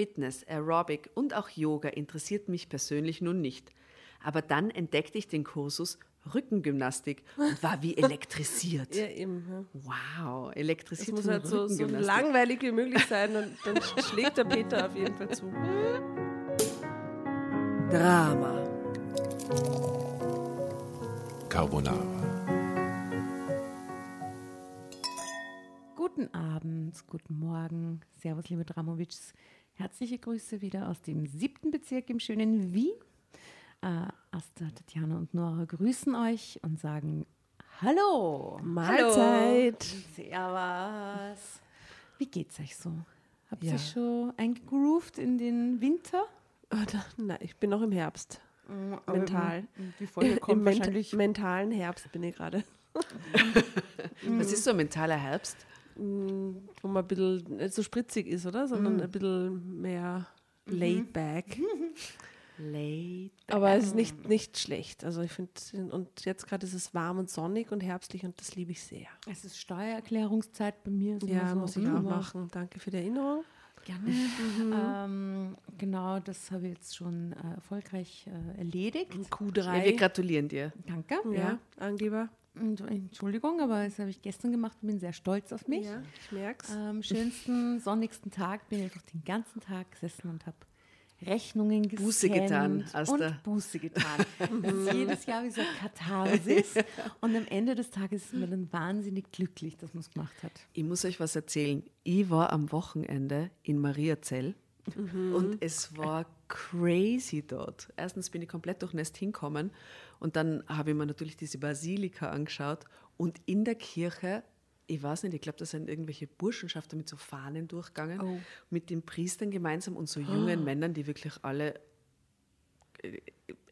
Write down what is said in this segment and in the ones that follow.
Fitness, Aerobic und auch Yoga interessiert mich persönlich nun nicht. Aber dann entdeckte ich den Kursus Rückengymnastik und war wie elektrisiert. Ja, eben. Ja. Wow, Es elektrisiert muss von halt so, so langweilig wie möglich sein und dann schlägt der Peter auf jeden Fall zu. Drama. Carbonara. Guten Abend, guten Morgen. Servus, liebe Dramovics. Herzliche Grüße wieder aus dem siebten Bezirk im schönen Wien. Äh, Asta, Tatjana und Nora grüßen euch und sagen Hallo. Mahlzeit. Servus. Wie geht's euch so? Habt ihr Ja. schon eingegroovt in den Winter? Oder, nein, ich bin noch im Herbst. Mental. Die Folge kommt Im wahrscheinlich mentalen Herbst bin ich gerade. Was ist so ein mentaler Herbst? Wo man ein bisschen nicht so spritzig ist, oder? Sondern ein bisschen mehr laid back. Late. Aber es ist nicht, nicht schlecht. Also ich finde, und jetzt gerade ist es warm und sonnig und herbstlich und das liebe ich sehr. Es ist Steuererklärungszeit bei mir. Ja, so, muss ich auch machen. Danke für die Erinnerung. Gerne. Ähm, genau, das habe ich jetzt schon äh, erfolgreich äh, erledigt. Q3. Ja, wir gratulieren dir. Danke. ja, Angeber. Entschuldigung, aber das habe ich gestern gemacht und bin sehr stolz auf mich. Ja, ich merk's. Am schönsten, sonnigsten Tag bin ich einfach den ganzen Tag gesessen und habe Rechnungen gescannt Buße getan, und Buße getan. Das ist jedes Jahr wie so Katharsis und am Ende des Tages ist man dann wahnsinnig glücklich, dass man es gemacht hat. Ich muss euch was erzählen. Ich war am Wochenende in Mariazell und es war crazy dort. Erstens bin ich komplett durchnässt hinkommen und dann habe ich mir natürlich diese Basilika angeschaut und in der Kirche, ich weiß nicht, ich glaube, da sind irgendwelche Burschenschaften mit so Fahnen durchgegangen, mit den Priestern gemeinsam und so jungen Männern, die wirklich alle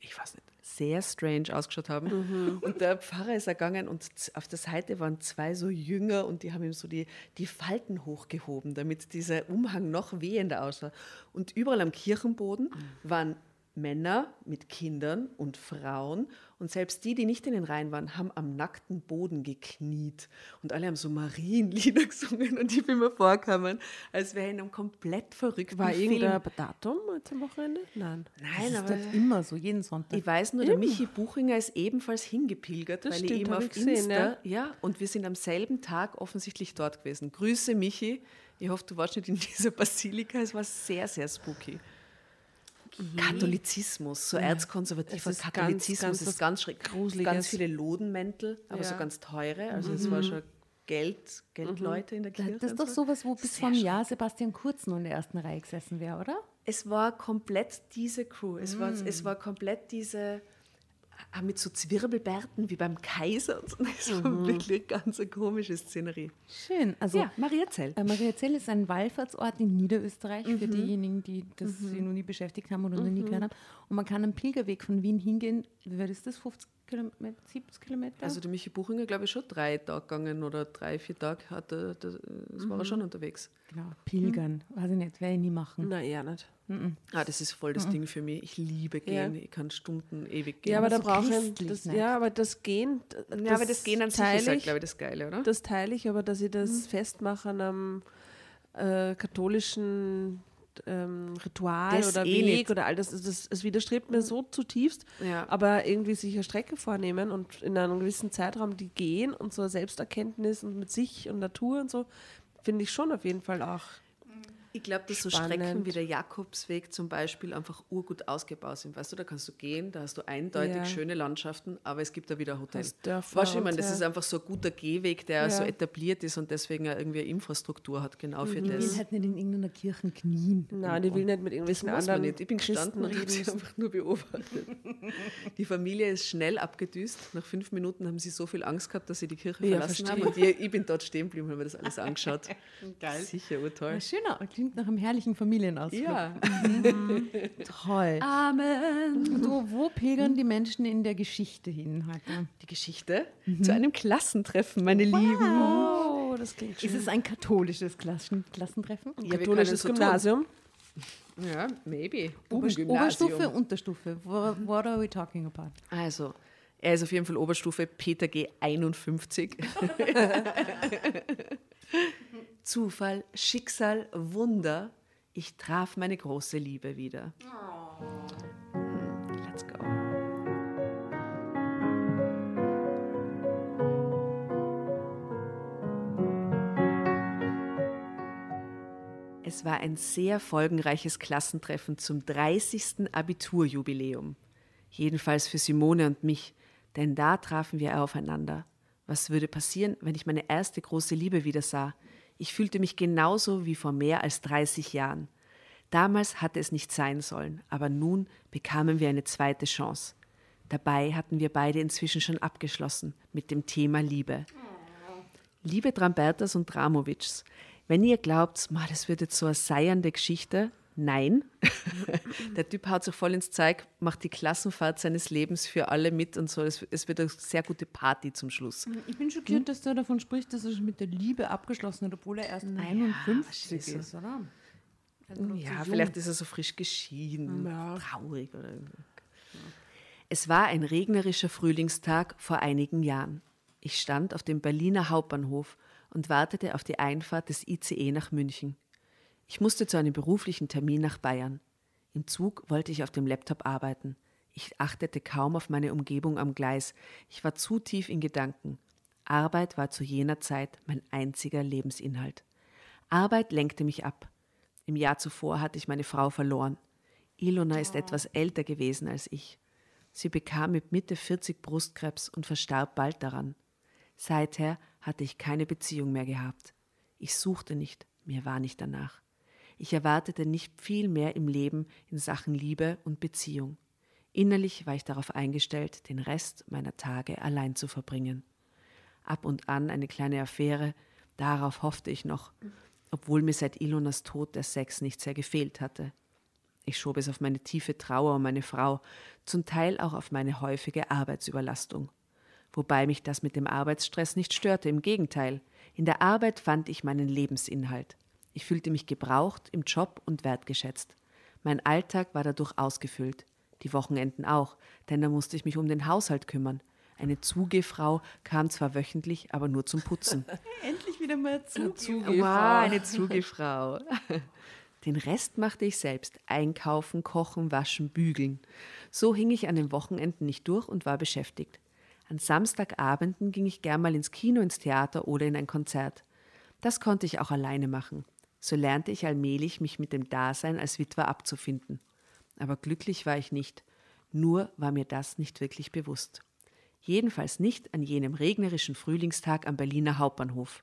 ich weiß nicht, sehr strange ausgeschaut haben. Und der Pfarrer ist ergangen und auf der Seite waren zwei so Jünger und die haben ihm so die, die Falten hochgehoben, damit dieser Umhang noch wehender aussah. Und überall am Kirchenboden waren Männer mit Kindern und Frauen und selbst die, die nicht in den Reihen waren, haben am nackten Boden gekniet und alle haben so Marienlieder gesungen und ich bin mir vorgekommen, als wäre in einem komplett verrückten War Film. irgendein Datum am Wochenende? Nein. Nein, das aber ist dort immer so, jeden Sonntag. ich weiß nur, der Michi Buchinger ist ebenfalls hingepilgert, Das weil stimmt, ich ihm hab auf ich gesehen, Insta, ja. ja. und wir sind am selben Tag offensichtlich dort gewesen. Grüße Michi. Ich hoffe, du warst nicht in dieser Basilika. Es war sehr, sehr spooky. Katholizismus, so erzkonservativer Es ist ganz, Katholizismus ganz ist was ganz schräg. Gruseliges. Ganz viele Lodenmäntel, aber so Ja. ganz teure. Also es war schon Geld, Geldleute in der Kirche. das ist doch so. sowas, wo bis vor einem. Jahr Sebastian Kurz noch in der ersten Reihe gesessen wäre, oder? Es war komplett diese Crew. Es, war, es war komplett diese, mit so Zwirbelbärten wie beim Kaiser. Und so. Es war Mhm. wirklich ganz eine komische Szenerie. Schön. Also, Ja, Mariazell. Äh, Mariazell ist ein Wallfahrtsort in Niederösterreich für Mhm. diejenigen, die das sich noch nie beschäftigt haben oder noch nie gehört haben. Und man kann am Pilgerweg von Wien hingehen. Wie weit ist das? 50 Kilometer, 70 Kilometer? Also der Michi Buchinger, glaube ich, schon drei Tage gegangen oder drei, vier Tage hat er, das, das war er Mhm. schon unterwegs. genau, pilgern. Weiß ich nicht, werde ich nie machen. Nein, eher nicht. Ah, das ist voll das Ding für mich. Ich liebe gehen. Ich kann Stunden ewig gehen. Ja, aber da so brauche ich das, nicht? ja, aber das Gehen. d- ja, aber das Gehen an sich ist halt, glaube ich, das Geile, oder? das teile ich, aber dass ich das festmache an einem äh, katholischen ähm, Ritual Das oder eh Weg nicht. oder all das, das, es widerstrebt mir so zutiefst, Ja. aber irgendwie sich eine Strecke vornehmen und in einem gewissen Zeitraum die gehen und so Selbsterkenntnis und mit sich und Natur und so, finde ich schon auf jeden Fall auch. Ich glaube, dass so Spannend. Strecken wie der Jakobsweg zum Beispiel einfach urgut ausgebaut sind. Weißt du, da kannst du gehen, da hast du eindeutig Ja. schöne Landschaften, aber es gibt da wieder ein Hotel. Hast Dörfer Weißt du, ich meine, das ja. ist einfach so ein guter Gehweg, der Ja. so etabliert ist und deswegen auch irgendwie eine Infrastruktur hat, genau für Ich will das. halt nicht in irgendeiner Kirche knien. Nein, ich will nicht mit irgendwelchen anderen nicht. Ich bin gestanden und habe sie einfach nur beobachtet. Die Familie ist schnell abgedüst. Nach fünf Minuten haben sie so viel Angst gehabt, dass sie die Kirche Ja, verlassen verstehe. haben. Und ich, ich bin dort stehen geblieben und habe mir das alles angeschaut. Geil. Sicher, urtoll. Ja, schöner, klingt nach einem herrlichen Familienausflug. Ja. Toll. Amen. Und wo, pilgern die Menschen in der Geschichte hin heute? Die Geschichte zu einem Klassentreffen, meine Lieben. Oh, das klingt schön. Ist es ein katholisches Klassen Klassentreffen? Können Katholisches es so tun. Gymnasium. Ja, maybe. Bubengymnasium. Oberstufe, Unterstufe. What, what are we talking about? Also, er ist auf jeden Fall Oberstufe Peter G 51. Zufall, Schicksal, Wunder. Ich traf meine große Liebe wieder. Hm, Let's go. Es war ein sehr folgenreiches Klassentreffen zum 30. Abiturjubiläum. Jedenfalls für Simone und mich, denn da trafen wir aufeinander. Was würde passieren, wenn ich meine erste große Liebe wieder sah? Ich fühlte mich genauso wie vor mehr als 30 Jahren. Damals hatte es nicht sein sollen, aber nun bekamen wir eine zweite Chance. Dabei hatten wir beide inzwischen schon abgeschlossen mit dem Thema Liebe. Liebe Drambertas und Dramovics, wenn ihr glaubt, das wird jetzt so eine seiernde Geschichte, nein. Der Typ haut sich voll ins Zeug, macht die Klassenfahrt seines Lebens für alle mit und so. Es, es wird eine sehr gute Party zum Schluss. Ich bin schockiert, dass du davon sprichst, dass er schon mit der Liebe abgeschlossen hat, obwohl er erst 51 was ist ist, oder? Also Ja, vielleicht ist er so frisch geschieden, Ja. traurig oder. Es war ein regnerischer Frühlingstag vor einigen Jahren. Ich stand auf dem Berliner Hauptbahnhof und wartete auf die Einfahrt des ICE nach München. Ich musste zu einem beruflichen Termin nach Bayern. Im Zug wollte ich auf dem Laptop arbeiten. Ich achtete kaum auf meine Umgebung am Gleis. Ich war zu tief in Gedanken. Arbeit war zu jener Zeit mein einziger Lebensinhalt. Arbeit lenkte mich ab. Im Jahr zuvor hatte ich meine Frau verloren. Ilona ist etwas älter gewesen als ich. Sie bekam mit Mitte 40 Brustkrebs und verstarb bald daran. Seither hatte ich keine Beziehung mehr gehabt. Ich suchte nicht, mir war nicht danach. Ich erwartete nicht viel mehr im Leben in Sachen Liebe und Beziehung. Innerlich war ich darauf eingestellt, den Rest meiner Tage allein zu verbringen. Ab und an eine kleine Affäre, darauf hoffte ich noch, obwohl mir seit Ilonas Tod der Sex nicht sehr gefehlt hatte. Ich schob es auf meine tiefe Trauer um meine Frau, zum Teil auch auf meine häufige Arbeitsüberlastung. Wobei mich das mit dem Arbeitsstress nicht störte, im Gegenteil. In der Arbeit fand ich meinen Lebensinhalt. Ich fühlte mich gebraucht im Job und wertgeschätzt. Mein Alltag war dadurch ausgefüllt. Die Wochenenden auch, denn da musste ich mich um den Haushalt kümmern. Eine Zugefrau kam zwar wöchentlich, aber nur zum Putzen. Endlich wieder mal zu. Wow, eine Zugefrau. Den Rest machte ich selbst. Einkaufen, kochen, waschen, bügeln. So hing ich an den Wochenenden nicht durch und war beschäftigt. An Samstagabenden ging ich gern mal ins Kino, ins Theater oder in ein Konzert. Das konnte ich auch alleine machen. So lernte ich allmählich, mich mit dem Dasein als Witwer abzufinden. Aber glücklich war ich nicht. Nur war mir das nicht wirklich bewusst. Jedenfalls nicht an jenem regnerischen Frühlingstag am Berliner Hauptbahnhof.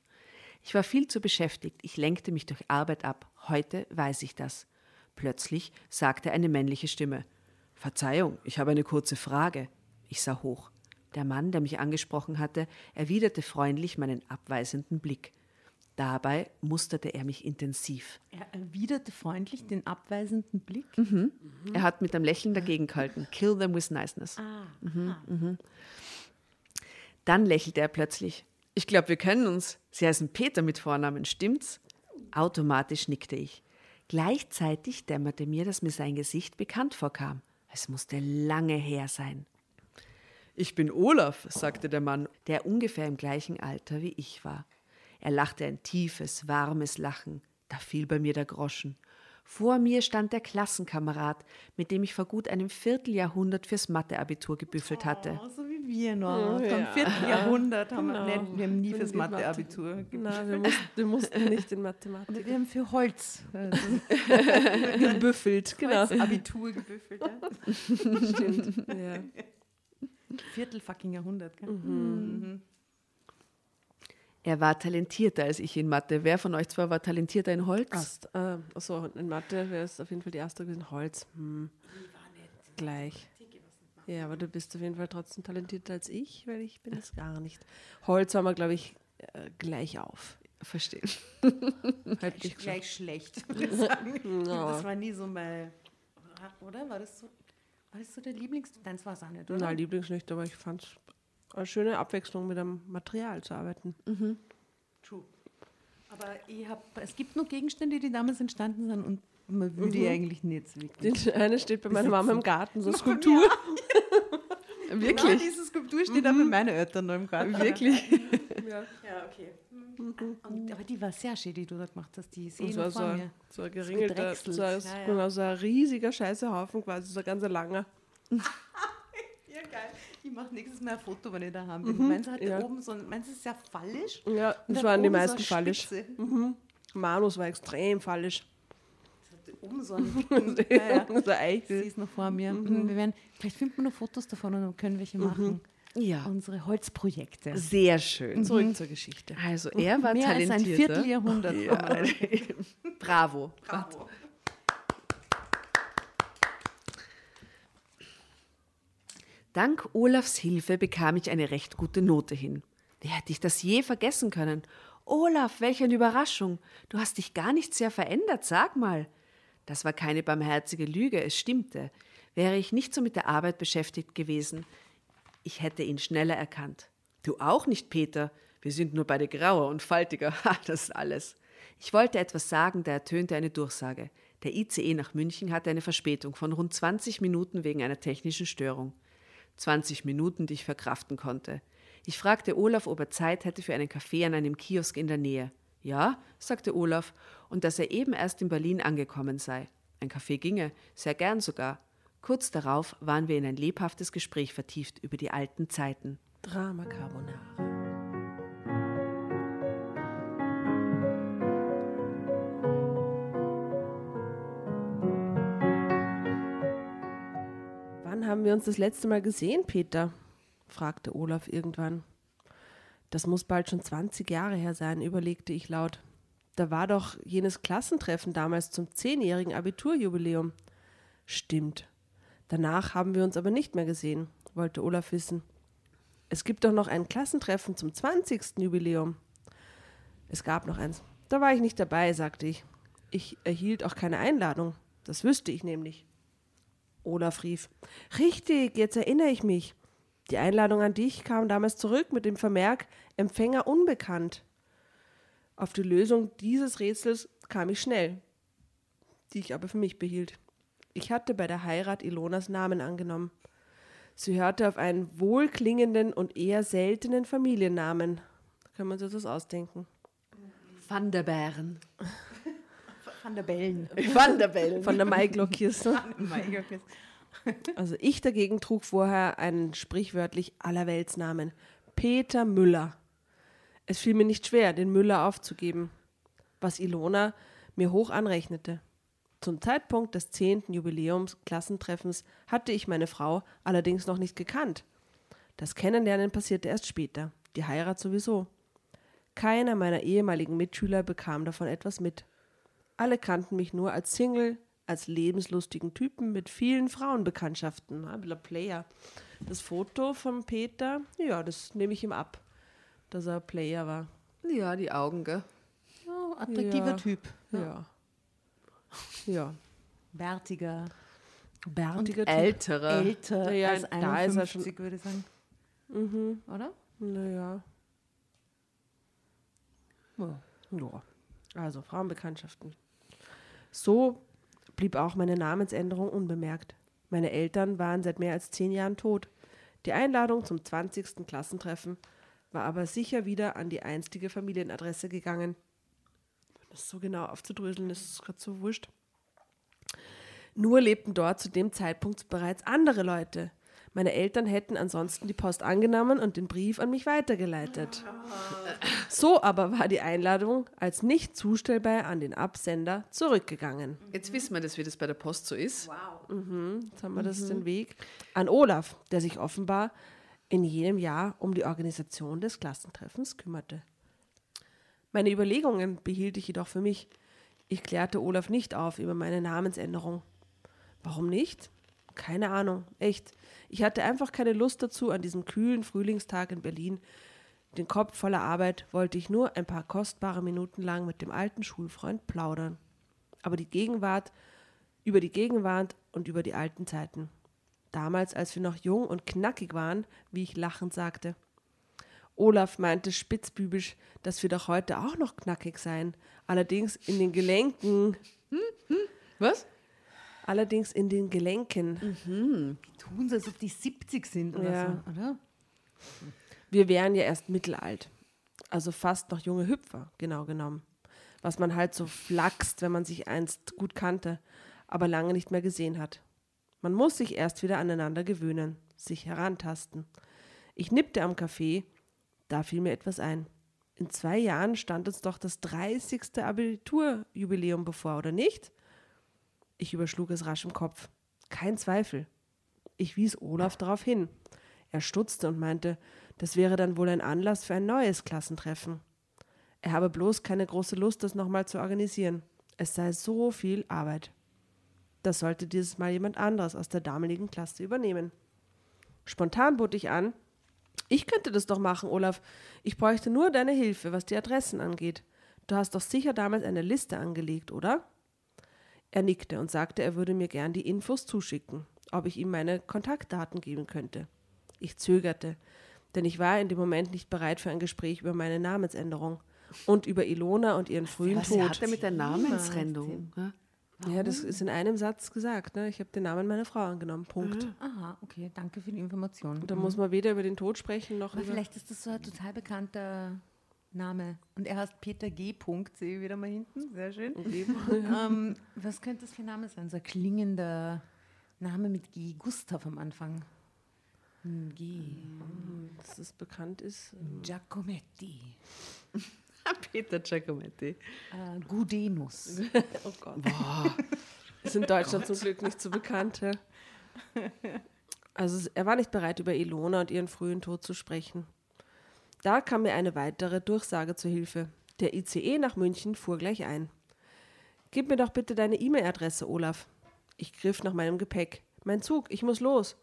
Ich war viel zu beschäftigt, ich lenkte mich durch Arbeit ab. Heute weiß ich das. Plötzlich sagte eine männliche Stimme: Verzeihung, ich habe eine kurze Frage. Ich sah hoch. Der Mann, der mich angesprochen hatte, erwiderte freundlich meinen abweisenden Blick. Dabei musterte er mich intensiv. Er erwiderte freundlich den abweisenden Blick. Er hat mit einem Lächeln dagegen gehalten. Kill them with niceness. Ah, Dann lächelte er plötzlich. Ich glaube, wir kennen uns. Sie heißen Peter mit Vornamen, stimmt's? Automatisch nickte ich. Gleichzeitig dämmerte mir, dass mir sein Gesicht bekannt vorkam. Es musste lange her sein. Ich bin Olaf, sagte der Mann, der ungefähr im gleichen Alter wie ich war. Er lachte ein tiefes, warmes Lachen. Da fiel bei mir der Groschen. Vor mir stand der Klassenkamerad, mit dem ich vor gut einem Vierteljahrhundert fürs Matheabitur gebüffelt hatte. Oh, so wie wir noch. Ja. Vom vierten Jahrhundert haben Genau. wir, nee, wir haben nie fürs Mathe- Matheabitur gebüffelt. Na, wir mussten, wir mussten nicht in Mathematik. Aber wir haben für Holz also gebüffelt, genau. Holz Abitur gebüffelt. Ja? Stimmt. Ja. Viertel fucking Jahrhundert. Gell? Mhm. Er war talentierter als ich in Mathe. Wer von euch zwei war talentierter in Holz? Ast, äh, achso, in Mathe wäre es auf jeden Fall die erste gewesen. Holz. Hm. Gleich. Ja, aber du bist auf jeden Fall trotzdem talentierter als ich, weil ich bin es gar nicht. Holz haben wir, glaube ich, äh, gleich auf. Verstehe. Halt nicht Gleich schlecht, würde ich sagen. Ja. Das war nie so mein. Oder? War das so? War das so der Lieblings... Nein, das war es auch nicht, oder? Na, Lieblings nicht, aber ich fand es eine schöne Abwechslung, mit einem Material zu arbeiten. True. Aber ich hab, es gibt noch Gegenstände, die damals entstanden sind und man will die eigentlich nicht so wirklich. Den eine steht bei meiner Mama im Garten, so Skulptur. Genau, Wirklich? diese Skulptur steht auch bei meinen Eltern noch im Garten. Wirklich? Ja. Ja, okay. Und, aber die war sehr schön, die du da gemacht hast. Die sehe Das ich so vor ein, mir. so ein geringelter, so ein, Ja, ja. genau, so ein riesiger Scheißehaufen quasi, so ein ganz langer. Ich mache nächstes Mal ein Foto, wenn ich daheim bin. Meinst du, hat ja. da oben so ein, meinst du, es ist sehr fallisch? Ja, das waren die so meisten eine fallisch. Spitze. Manus war extrem fallisch. Oben so einen ja, ja. so ein Sie Eichel. ist noch vor mir. Mhm. Wir werden, vielleicht finden wir noch Fotos davon und dann können wir welche machen. Ja, Unsere Holzprojekte. sehr schön. Zurück zur Geschichte. Also er war Mehr als ein. Vierteljahrhundert. Ja. Bravo. Bravo. Dank Olafs Hilfe bekam ich eine recht gute Note hin. Wie hätte ich das je vergessen können? Olaf, welch eine Überraschung. Du hast dich gar nicht sehr verändert, sag mal. Das war keine barmherzige Lüge, es stimmte. Wäre ich nicht so mit der Arbeit beschäftigt gewesen, ich hätte ihn schneller erkannt. Du auch nicht, Peter. Wir sind nur beide grauer und faltiger. Ha, das ist alles. Ich wollte etwas sagen, da ertönte eine Durchsage. Der ICE nach München hatte eine Verspätung von rund 20 Minuten wegen einer technischen Störung. 20 Minuten, die ich verkraften konnte. Ich fragte Olaf, ob er Zeit hätte für einen Kaffee an einem Kiosk in der Nähe. Ja, sagte Olaf, und dass er eben erst in Berlin angekommen sei. Ein Kaffee ginge, sehr gern sogar. Kurz darauf waren wir in ein lebhaftes Gespräch vertieft über die alten Zeiten. Drama Carbonara. Haben wir uns das letzte Mal gesehen, Peter? fragte Olaf irgendwann. Das muss bald schon 20 Jahre her sein, überlegte ich laut. Da war doch jenes Klassentreffen damals zum zehnjährigen Abiturjubiläum. Stimmt. Danach haben wir uns aber nicht mehr gesehen, wollte Olaf wissen. Es gibt doch noch ein Klassentreffen zum 20. Jubiläum. Es gab noch eins. Da war ich nicht dabei, sagte ich. Ich erhielt auch keine Einladung. Das wüsste ich nämlich. Olaf rief. Richtig, jetzt erinnere ich mich. Die Einladung an dich kam damals zurück mit dem Vermerk Empfänger unbekannt. Auf die Lösung dieses Rätsels kam ich schnell, die ich aber für mich behielt. Ich hatte bei der Heirat Ilonas Namen angenommen. Sie hörte auf einen wohlklingenden und eher seltenen Familiennamen. Können wir uns das ausdenken. Van der Bären. Van der Bellen. Van der Bellen. Von der Maiglockkiste. Also ich dagegen trug vorher einen sprichwörtlich Allerweltsnamen. Peter Müller. Es fiel mir nicht schwer, den Müller aufzugeben, was Ilona mir hoch anrechnete. Zum Zeitpunkt des zehnten Jubiläumsklassentreffens hatte ich meine Frau allerdings noch nicht gekannt. Das Kennenlernen passierte erst später, die Heirat sowieso. Keiner meiner ehemaligen Mitschüler bekam davon etwas mit. Alle kannten mich nur als Single, als lebenslustigen Typen mit vielen Frauenbekanntschaften. Ein bisschen Player. Das Foto von Peter, ja, das nehme ich ihm ab, dass er Player war. Ja, die Augen, gell? Ja, attraktiver Ja. Typ. Ja. Ja. Bärtiger. Bärtiger Typ. Älterer. Älter Ja, als da ist er 51, würde ich sagen. Oder? Naja. Ja. Ja. Also Frauenbekanntschaften. So blieb auch meine Namensänderung unbemerkt. Meine Eltern waren seit mehr als zehn Jahren tot. Die Einladung zum 20. Klassentreffen war aber sicher wieder an die einstige Familienadresse gegangen. Das so genau aufzudröseln, ist gerade so wurscht. Nur lebten dort zu dem Zeitpunkt bereits andere Leute. Meine Eltern hätten ansonsten die Post angenommen und den Brief an mich weitergeleitet. So aber war die Einladung als nicht zustellbar an den Absender zurückgegangen. Jetzt wissen wir das, wie das bei der Post so ist. Jetzt haben wir das den Weg an Olaf, der sich offenbar in jenem Jahr um die Organisation des Klassentreffens kümmerte. Meine Überlegungen behielt ich jedoch für mich. Ich klärte Olaf nicht auf über meine Namensänderung. Warum nicht? Keine Ahnung, echt. Ich hatte einfach keine Lust dazu, an diesem kühlen Frühlingstag in Berlin. Den Kopf voller Arbeit wollte ich nur ein paar kostbare Minuten lang mit dem alten Schulfreund plaudern. Aber die Gegenwart, über die Gegenwart und über die alten Zeiten. Damals, als wir noch jung und knackig waren, wie ich lachend sagte. Olaf meinte spitzbübisch, dass wir doch heute auch noch knackig seien, allerdings in den Gelenken, Was? Allerdings in den Gelenken. Tun sie, als ob die 70 sind oder Ja. so, oder? Wir wären ja erst mittelalt. Also fast noch junge Hüpfer, genau genommen. Was man halt so flachst, wenn man sich einst gut kannte, aber lange nicht mehr gesehen hat. Man muss sich erst wieder aneinander gewöhnen, sich herantasten. Ich nippte am Kaffee, da fiel mir etwas ein. In zwei Jahren stand uns doch das 30. Abiturjubiläum bevor, oder nicht? Ich überschlug es rasch im Kopf. Kein Zweifel. Ich wies Olaf darauf hin. Er stutzte und meinte, das wäre dann wohl ein Anlass für ein neues Klassentreffen. Er habe bloß keine große Lust, das nochmal zu organisieren. Es sei so viel Arbeit. Das sollte dieses Mal jemand anderes aus der damaligen Klasse übernehmen. Spontan bot ich an, ich könnte das doch machen, Olaf. Ich bräuchte nur deine Hilfe, was die Adressen angeht. Du hast doch sicher damals eine Liste angelegt, oder? Er nickte und sagte, er würde mir gern die Infos zuschicken, ob ich ihm meine Kontaktdaten geben könnte. Ich zögerte, denn ich war in dem Moment nicht bereit für ein Gespräch über meine Namensänderung und über Ilona und ihren frühen Was Tod. hat er mit der Namensrennung? Ja? Ja, das ist in einem Satz gesagt. Ne? Ich habe den Namen meiner Frau angenommen. Punkt. Aha, okay, danke für die Information. Und da muss man weder über den Tod sprechen noch Aber über. vielleicht ist das so ein total bekannter Name. Und er heißt Peter G. Punkt, sehe ich wieder mal hinten. Sehr schön. ähm, was könnte das für ein Name sein? So ein klingender Name mit G. Gustav am Anfang. Hm, G. Dass es bekannt ist. Giacometti. Peter Giacometti. Äh, Gudenus. Oh Gott. Ist in Deutschland zum Glück nicht so bekannt. Ja. Also er war nicht bereit, über Ilona und ihren frühen Tod zu sprechen. Da kam mir eine weitere Durchsage zu Hilfe. Der ICE nach München fuhr gleich ein. Gib mir doch bitte deine E-Mail-Adresse, Olaf. Ich griff nach meinem Gepäck. Mein Zug, ich muss los.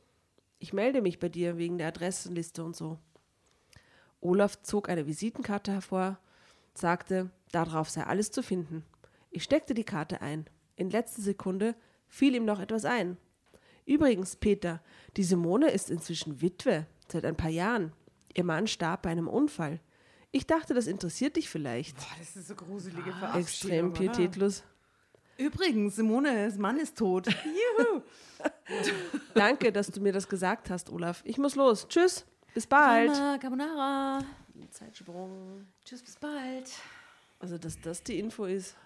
Ich melde mich bei dir wegen der Adressenliste und so. Olaf zog eine Visitenkarte hervor, sagte, darauf sei alles zu finden. Ich steckte die Karte ein. In letzter Sekunde fiel ihm noch etwas ein. Übrigens, Peter, die Simone ist inzwischen Witwe, seit ein paar Jahren. Ihr Mann starb bei einem Unfall. Ich dachte, das interessiert dich vielleicht. das ist so gruselige Extrem pietätlos. Übrigens, Simones Mann ist tot. Danke, dass du mir das gesagt hast, Olaf. Ich muss los. Tschüss. Bis bald. Carbonara. Zeitsprung. Tschüss, bis bald. Also, dass das die Info ist,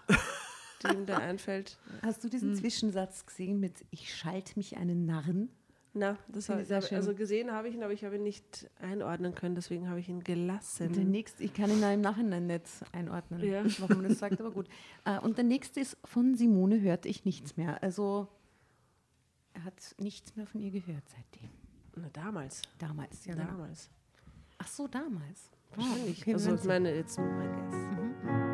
die ihm da einfällt. Hast du diesen Zwischensatz gesehen mit Ich schalt mich einen Narren? Na, das habe ich sehr schön. also gesehen habe ich ihn, aber ich habe ihn nicht einordnen können, deswegen habe ich ihn gelassen. Der nächste, ich kann ihn im Nachhinein nicht einordnen, Ja. warum man das sagt, aber gut. Äh, Und der nächste ist, von Simone hörte ich nichts mehr. Also er hat nichts mehr von ihr gehört seitdem. Na, damals. Damals, ja. Genau. Damals. Ach so, damals. Wahrscheinlich. okay, also, ich meine, jetzt my guess. Erst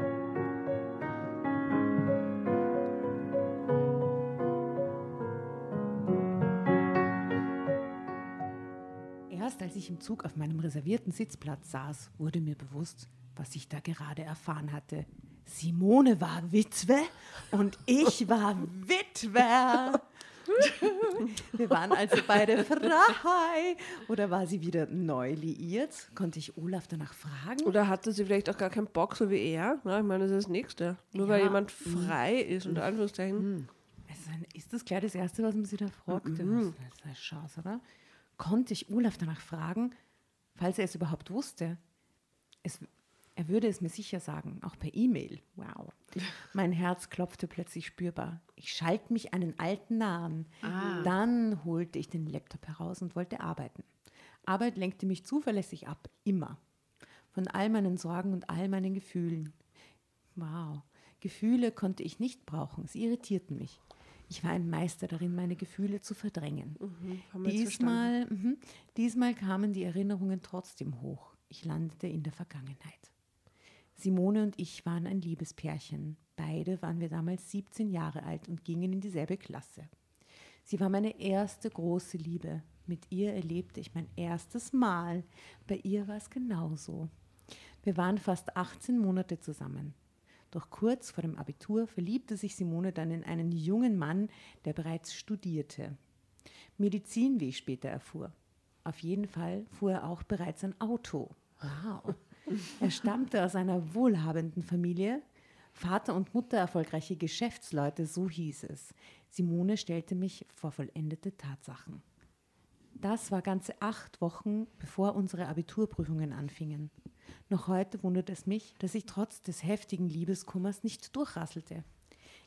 ich im Zug auf meinem reservierten Sitzplatz saß, wurde mir bewusst, was ich da gerade erfahren hatte. Simone war Witwe und ich war Witwer. Wir waren also beide frei. Oder war sie wieder neu liiert? Konnte ich Olaf danach fragen? Oder hatte sie vielleicht auch gar keinen Bock, so wie er? Na, ich meine, das ist das Nächste. Nur weil Ja. jemand frei ist, unter Anführungszeichen. Also, ist das gleich das Erste, was man sie da fragt? Das ist eine Chance, oder? Konnte ich Olaf danach fragen, falls er es überhaupt wusste? Es, er würde es mir sicher sagen, auch per E-Mail. Wow. Mein Herz klopfte plötzlich spürbar. Ich schalt mich einen alten Nahen. Dann holte ich den Laptop heraus und wollte arbeiten. Arbeit lenkte mich zuverlässig ab, immer. Von all meinen Sorgen und all meinen Gefühlen. Wow. Gefühle konnte ich nicht brauchen. Sie irritierten mich. Ich war ein Meister darin, meine Gefühle zu verdrängen. jetzt diesmal, mhm, diesmal kamen die Erinnerungen trotzdem hoch. Ich landete in der Vergangenheit. Simone und ich waren ein Liebespärchen. Beide waren wir damals 17 Jahre alt und gingen in dieselbe Klasse. Sie war meine erste große Liebe. Mit ihr erlebte ich mein erstes Mal. Bei ihr war es genauso. Wir waren fast 18 Monate zusammen. Doch kurz vor dem Abitur verliebte sich Simone dann in einen jungen Mann, der bereits studierte. Medizin, wie ich später erfuhr. Auf jeden Fall fuhr er auch bereits ein Auto. Wow. Er stammte aus einer wohlhabenden Familie. Vater und Mutter erfolgreiche Geschäftsleute, so hieß es. Simone stellte mich vor vollendete Tatsachen. Das war ganze acht Wochen, bevor unsere Abiturprüfungen anfingen. Noch heute wundert es mich, dass ich trotz des heftigen Liebeskummers nicht durchrasselte.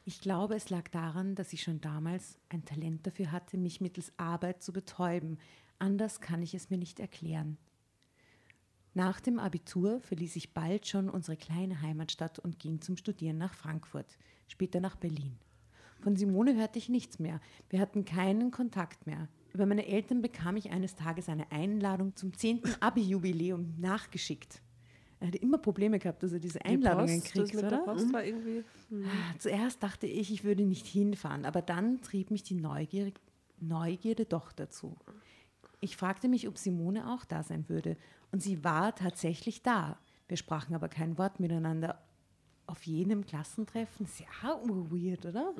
Ich glaube, es lag daran, dass ich schon damals ein Talent dafür hatte, mich mittels Arbeit zu betäuben. Anders kann ich es mir nicht erklären. Nach dem Abitur verließ ich bald schon unsere kleine Heimatstadt und ging zum Studieren nach Frankfurt, später nach Berlin. Von Simone hörte ich nichts mehr. Wir hatten keinen Kontakt mehr. Über meine Eltern bekam ich eines Tages eine Einladung zum 10. Abi-Jubiläum nachgeschickt. Er hatte immer Probleme gehabt, dass er diese Einladungen die Post, kriegt, oder? Der Post war irgendwie, hm. Zuerst dachte ich, ich würde nicht hinfahren, aber dann trieb mich die Neugier, Neugierde doch dazu. Ich fragte mich, ob Simone auch da sein würde, und sie war tatsächlich da. Wir sprachen aber kein Wort miteinander. Auf jenem Klassentreffen, sehr weird, oder?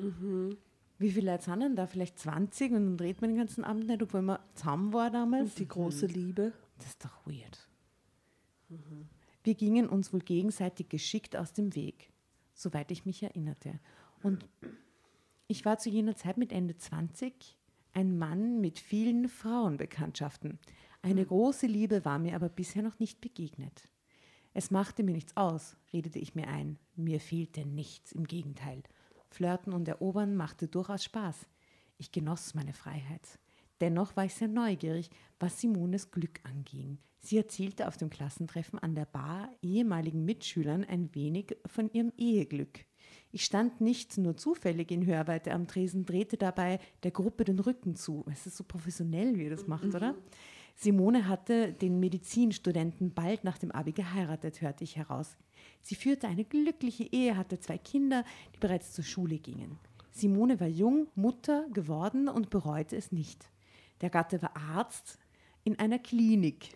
Wie viele Leute sind denn da? Vielleicht 20 und dann dreht man den ganzen Abend nicht, obwohl man zusammen war damals. die große Liebe. Das ist doch weird. Wir gingen uns wohl gegenseitig geschickt aus dem Weg, soweit ich mich erinnerte. Und ich war zu jener Zeit mit Ende 20 ein Mann mit vielen Frauenbekanntschaften. Eine große Liebe war mir aber bisher noch nicht begegnet. Es machte mir nichts aus, redete ich mir ein. Mir fehlte nichts, im Gegenteil. Flirten und Erobern machte durchaus Spaß. Ich genoss meine Freiheit. Dennoch war ich sehr neugierig, was Simones Glück anging. Sie erzählte auf dem Klassentreffen an der Bar ehemaligen Mitschülern ein wenig von ihrem Eheglück. Ich stand nicht nur zufällig in Hörweite am Tresen, drehte dabei der Gruppe den Rücken zu. Es ist so professionell, wie er das macht, oder? Simone hatte den Medizinstudenten bald nach dem Abi geheiratet, hörte ich heraus. Sie führte eine glückliche Ehe, hatte zwei Kinder, die bereits zur Schule gingen. Simone war jung, Mutter geworden und bereute es nicht. Der Gatte war Arzt in einer Klinik.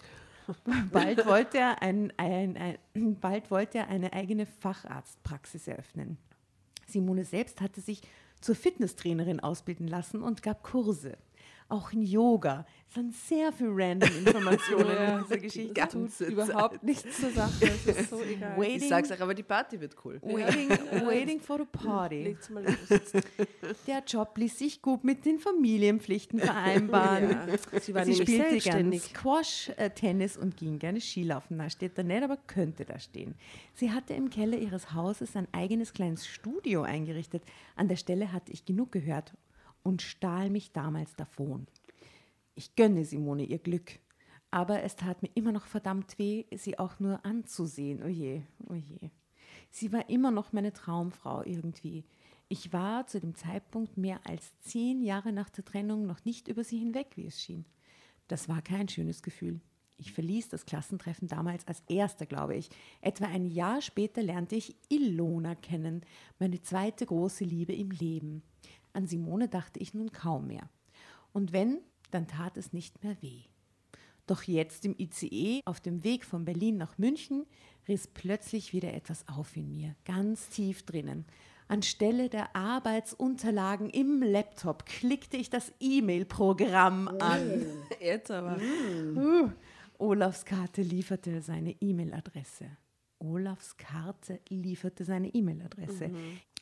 Bald wollte er, ein, ein, ein, bald wollte er eine eigene Facharztpraxis eröffnen. Simone selbst hatte sich zur Fitnesstrainerin ausbilden lassen und gab Kurse. Auch in Yoga. Es sind sehr viele random Informationen in dieser Geschichte. Das tut überhaupt nichts zur Sache. Es ist so egal. Wait. Ich sag's euch, aber die Party wird cool. Waiting, waiting for the party. Legt's mal los. Der Job ließ sich gut mit den Familienpflichten vereinbaren. Ja. Sie war Sie spielte gern selbstständig. Squash, äh, Tennis und ging gerne Skilaufen. Na, steht da nicht, aber könnte da stehen. Sie hatte im Keller ihres Hauses ein eigenes kleines Studio eingerichtet. An der Stelle hatte ich genug gehört und stahl mich damals davon. Ich gönne Simone ihr Glück. Aber es tat mir immer noch verdammt weh, sie auch nur anzusehen. Oje, oje. Sie war immer noch meine Traumfrau irgendwie. Ich war zu dem Zeitpunkt mehr als zehn Jahre nach der Trennung noch nicht über sie hinweg, wie es schien. Das war kein schönes Gefühl. Ich verließ das Klassentreffen damals als erster, glaube ich. Etwa ein Jahr später lernte ich Ilona kennen, meine zweite große Liebe im Leben. An Simone dachte ich nun kaum mehr. Und wenn, dann tat es nicht mehr weh. Doch jetzt im ICE auf dem Weg von Berlin nach München riss plötzlich wieder etwas auf in mir, ganz tief drinnen. Anstelle der Arbeitsunterlagen im Laptop klickte ich das E-Mail-Programm an. Jetzt aber. Uh, Olafs Karte lieferte seine E-Mail-Adresse. Olafs Karte lieferte seine E-Mail-Adresse.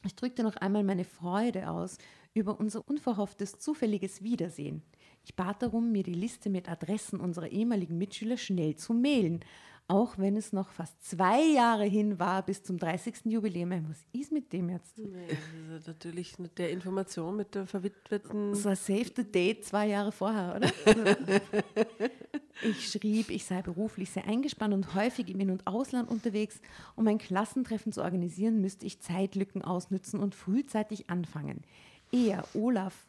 Ich drückte noch einmal meine Freude aus über unser unverhofftes, zufälliges Wiedersehen. Ich bat darum, mir die Liste mit Adressen unserer ehemaligen Mitschüler schnell zu mailen, auch wenn es noch fast zwei Jahre hin war bis zum 30. Jubiläum. Was ist mit dem jetzt? Nee, ist natürlich mit der Information mit der verwitweten. Das war Save the Date zwei Jahre vorher, oder? ich schrieb, ich sei beruflich sehr eingespannt und häufig im In- und Ausland unterwegs. Um ein Klassentreffen zu organisieren, müsste ich Zeitlücken ausnützen und frühzeitig anfangen. Er, Olaf,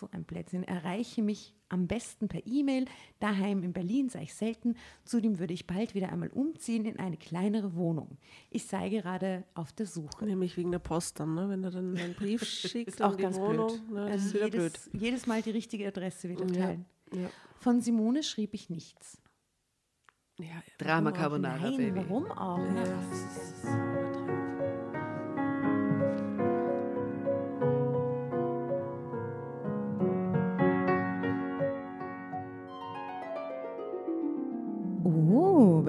so ein Blödsinn, erreiche mich am besten per E-Mail. Daheim in Berlin sei ich selten. Zudem würde ich bald wieder einmal umziehen in eine kleinere Wohnung. Ich sei gerade auf der Suche. Nämlich wegen der Post dann, ne? wenn du dann einen Brief schickst Ist auch ganz Wohnung. blöd. Ne? Das Also ist wieder blöd. jedes, jedes Mal die richtige Adresse wieder Ja. teilen. Ja. Von Simone schrieb ich nichts. Ja, Drama warum auch? Carbonara, Nein, Baby. warum auch? Ja,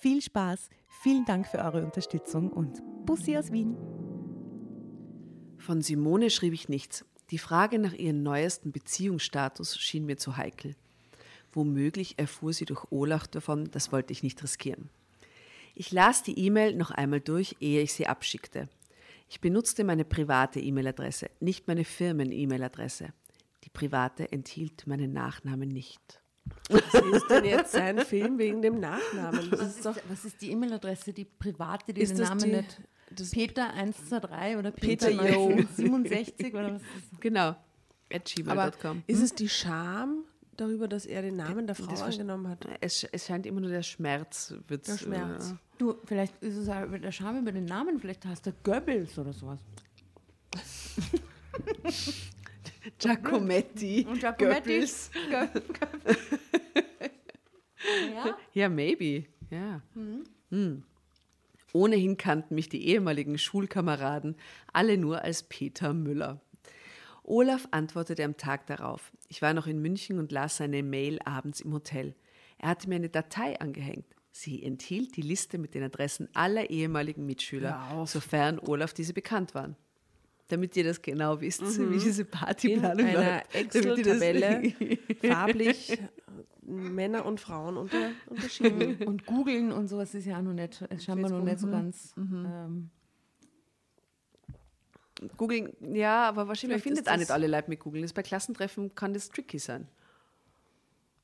Viel Spaß, vielen Dank für eure Unterstützung und Bussi aus Wien. Von Simone schrieb ich nichts. Die Frage nach ihrem neuesten Beziehungsstatus schien mir zu heikel. Womöglich erfuhr sie durch Olaf davon, das wollte ich nicht riskieren. Ich las die E-Mail noch einmal durch, ehe ich sie abschickte. Ich benutzte meine private E-Mail-Adresse, nicht meine Firmen-E-Mail-Adresse. Die private enthielt meinen Nachnamen nicht. Was ist denn jetzt sein Film wegen dem Nachnamen? Was ist, was ist die E-Mail-Adresse, die private, die Ist den das Namen die- nicht? das- Peter 123 oder Peter Peter, Jo. 1967 oder was ist das? Genau. At Aber gmail.com. ist es die Scham darüber, dass er den Namen der Frau Das angenommen hat? Es, es scheint immer nur der Schmerz. Wird's, Der Schmerz. Äh, Du, vielleicht ist es auch der Scham über den Namen, vielleicht heißt er Goebbels oder sowas. Giacometti. Und Giacometti. Goebbels. ja? Ja, maybe. Ja. Hm. Ohnehin kannten mich die ehemaligen Schulkameraden alle nur als Peter Müller. Olaf antwortete am Tag darauf. Ich war noch in München und las seine Mail abends im Hotel. Er hatte mir eine Datei angehängt. Sie enthielt die Liste mit den Adressen aller ehemaligen Mitschüler, sofern Olaf diese bekannt waren. Damit ihr das genau wisst, wie diese In Partyplanung einer ihr das- Excel-Tabelle farblich Männer und Frauen unter, unterschieden. Und googeln und sowas ist ja auch noch nicht, ist scheinbar noch nicht so ganz. Mhm. Ähm, Googeln, ja, aber wahrscheinlich Vielleicht findet auch nicht alle Leute mit Googeln. Das bei Klassentreffen kann das tricky sein.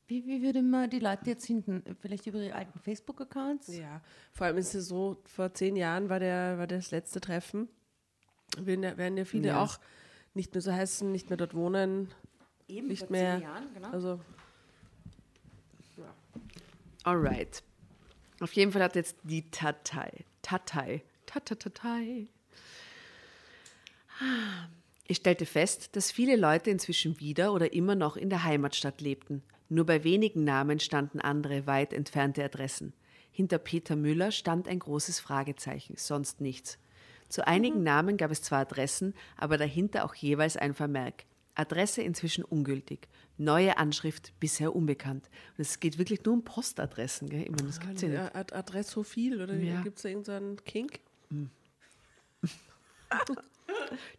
wie, wie würde man die Leute jetzt finden? Vielleicht über ihre alten Facebook-Accounts? Ja, vor allem ist es so, vor zehn Jahren war, der, war das letzte Treffen. Werden ja, werden ja viele Ja. auch nicht mehr so heißen, nicht mehr dort wohnen. Eben, Nicht mehr. zehn Jahren, genau. Also Alright. Auf jeden Fall hat jetzt die Tatei. Tatei. Tatatatei. Ich stellte fest, dass viele Leute inzwischen wieder oder immer noch in der Heimatstadt lebten. Nur bei wenigen Namen standen andere weit entfernte Adressen. Hinter Peter Müller stand ein großes Fragezeichen, sonst nichts. Zu einigen Namen gab es zwar Adressen, aber dahinter auch jeweils ein Vermerk. Adresse inzwischen ungültig. Neue Anschrift bisher unbekannt. Und es geht wirklich nur um Postadressen. Gell? Ich meine, das gibt's ja nicht. Ad Adressophil oder Ja. gibt es da irgendeinen Kink?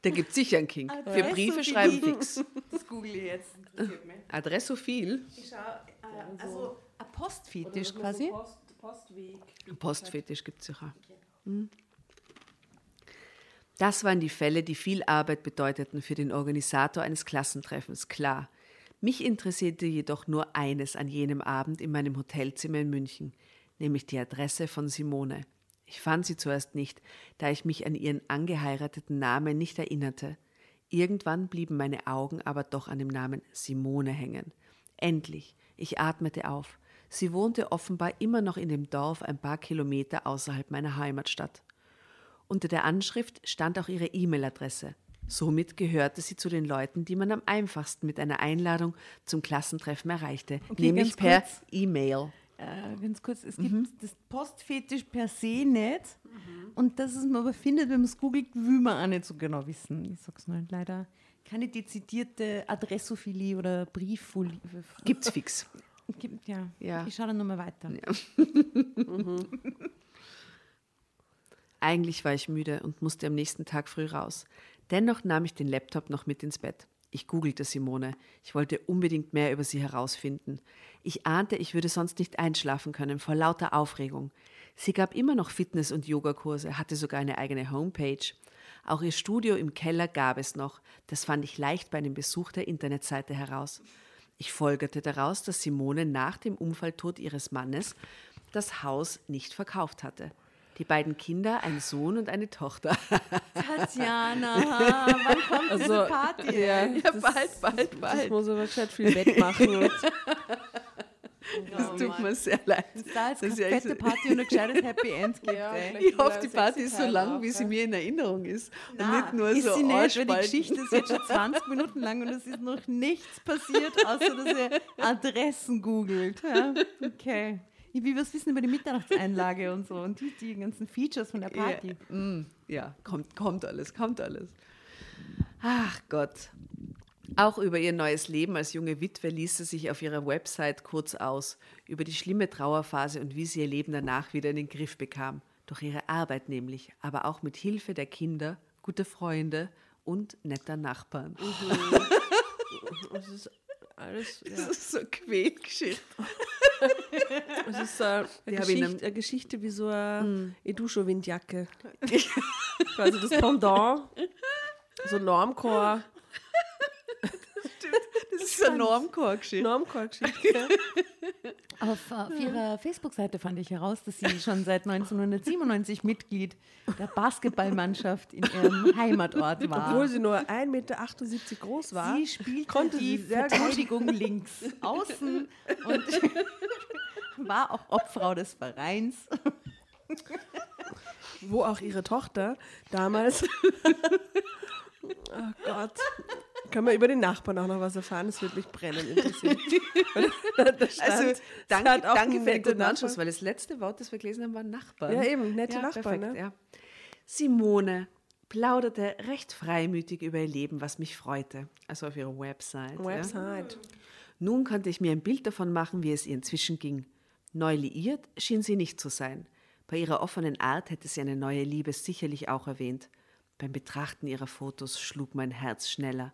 Da gibt es sicher einen Kink. Für. Briefe schreiben fix. Das google ich jetzt. Adressophil, Ich schau, äh, also ein Postfetisch quasi. Postweg. Postfetisch gibt es sicher. Hm. Das waren die Fälle, die viel Arbeit bedeuteten für den Organisator eines Klassentreffens, klar. Mich interessierte jedoch nur eines an jenem Abend in meinem Hotelzimmer in München, nämlich die Adresse von Simone. Ich fand sie zuerst nicht, da ich mich an ihren angeheirateten Namen nicht erinnerte. Irgendwann blieben meine Augen aber doch an dem Namen Simone hängen. Endlich, ich atmete auf. Sie wohnte offenbar immer noch in dem Dorf ein paar Kilometer außerhalb meiner Heimatstadt. Unter der Anschrift stand auch ihre E-Mail-Adresse. Somit gehörte sie zu den Leuten, die man am einfachsten mit einer Einladung zum Klassentreffen erreichte, Okay, nämlich per. E-Mail. Äh, ganz kurz, es gibt das Postfetisch per se nicht. Und dass es man aber findet, wenn man es googelt, will man auch nicht so genau wissen. Ich sag's mal leider. Keine dezidierte Adressophilie oder Brieffolie. Gibt's fix. Gibt, ja. Ja. Ich schaue dann nochmal weiter. Eigentlich war ich müde und musste am nächsten Tag früh raus. Dennoch nahm ich den Laptop noch mit ins Bett. Ich googelte Simone. Ich wollte unbedingt mehr über sie herausfinden. Ich ahnte, ich würde sonst nicht einschlafen können vor lauter Aufregung. Sie gab immer noch Fitness- und Yogakurse, hatte sogar eine eigene Homepage. Auch ihr Studio im Keller gab es noch. Das fand ich leicht bei einem Besuch der Internetseite heraus. Ich folgerte daraus, dass Simone nach dem Unfalltod ihres Mannes das Haus nicht verkauft hatte. Die beiden Kinder, ein Sohn und eine Tochter. Tatjana, wann kommt Also, diese Party? Ja, Ja, das, bald, bald, Das bald. muss aber gescheit viel wettmachen. Und Das tut mir sehr leid. Da Das eine ist fette Party und ein gescheites Happy End gibt. Ja, Ich hoffe, die Party ist so lang, wie sie mir in Erinnerung ist. Und Na, nicht nur ist so sie nicht, weil die. Geschichte ist jetzt schon 20 Minuten lang und es ist noch nichts passiert, außer dass ihr Adressen googelt. Ja? Okay. Ich will was wissen über die Mitternachtseinlage und so und die, die ganzen Features von der Party. Ja, mm, ja kommt, kommt alles, kommt alles. Ach Gott. Auch über ihr neues Leben als junge Witwe ließ sie sich auf ihrer Website kurz aus, über die schlimme Trauerphase und wie sie ihr Leben danach wieder in den Griff bekam. Durch ihre Arbeit nämlich, aber auch mit Hilfe der Kinder, guter Freunde und netter Nachbarn. es ist alles. Das Ja. ist so Quälgeschichte. Es ist äh, eine, Geschichte, einem- eine Geschichte wie so eine Eduscho-Windjacke. Quasi das Pendant. So Normcore. Das ist eine Normcore-Geschichte. Normcore-Geschichte. Auf, auf ihrer Facebook-Seite fand ich heraus, dass sie schon seit 1997 Mitglied der Basketballmannschaft in ihrem Heimatort war. Obwohl sie nur 1,78 Meter groß war. Sie spielte konnte die sie. Verteidigung links außen und war auch Obfrau des Vereins. wo auch ihre Tochter damals. oh Gott. Können wir über den Nachbarn auch noch was erfahren? Das würde mich brennend interessieren. stand, Also, danke, danke für den guten Anschluss, weil das letzte Wort, das wir gelesen haben, war Nachbarn. Ja, eben, nette Ja, Nachbarn. perfekt, ne? ja. Simone plauderte recht freimütig über ihr Leben, was mich freute. Also auf ihrer Website. Ja. Website. Nun konnte ich mir ein Bild davon machen, wie es ihr inzwischen ging. Neu liiert schien sie nicht zu sein. Bei ihrer offenen Art hätte sie eine neue Liebe sicherlich auch erwähnt. Beim Betrachten ihrer Fotos schlug mein Herz schneller.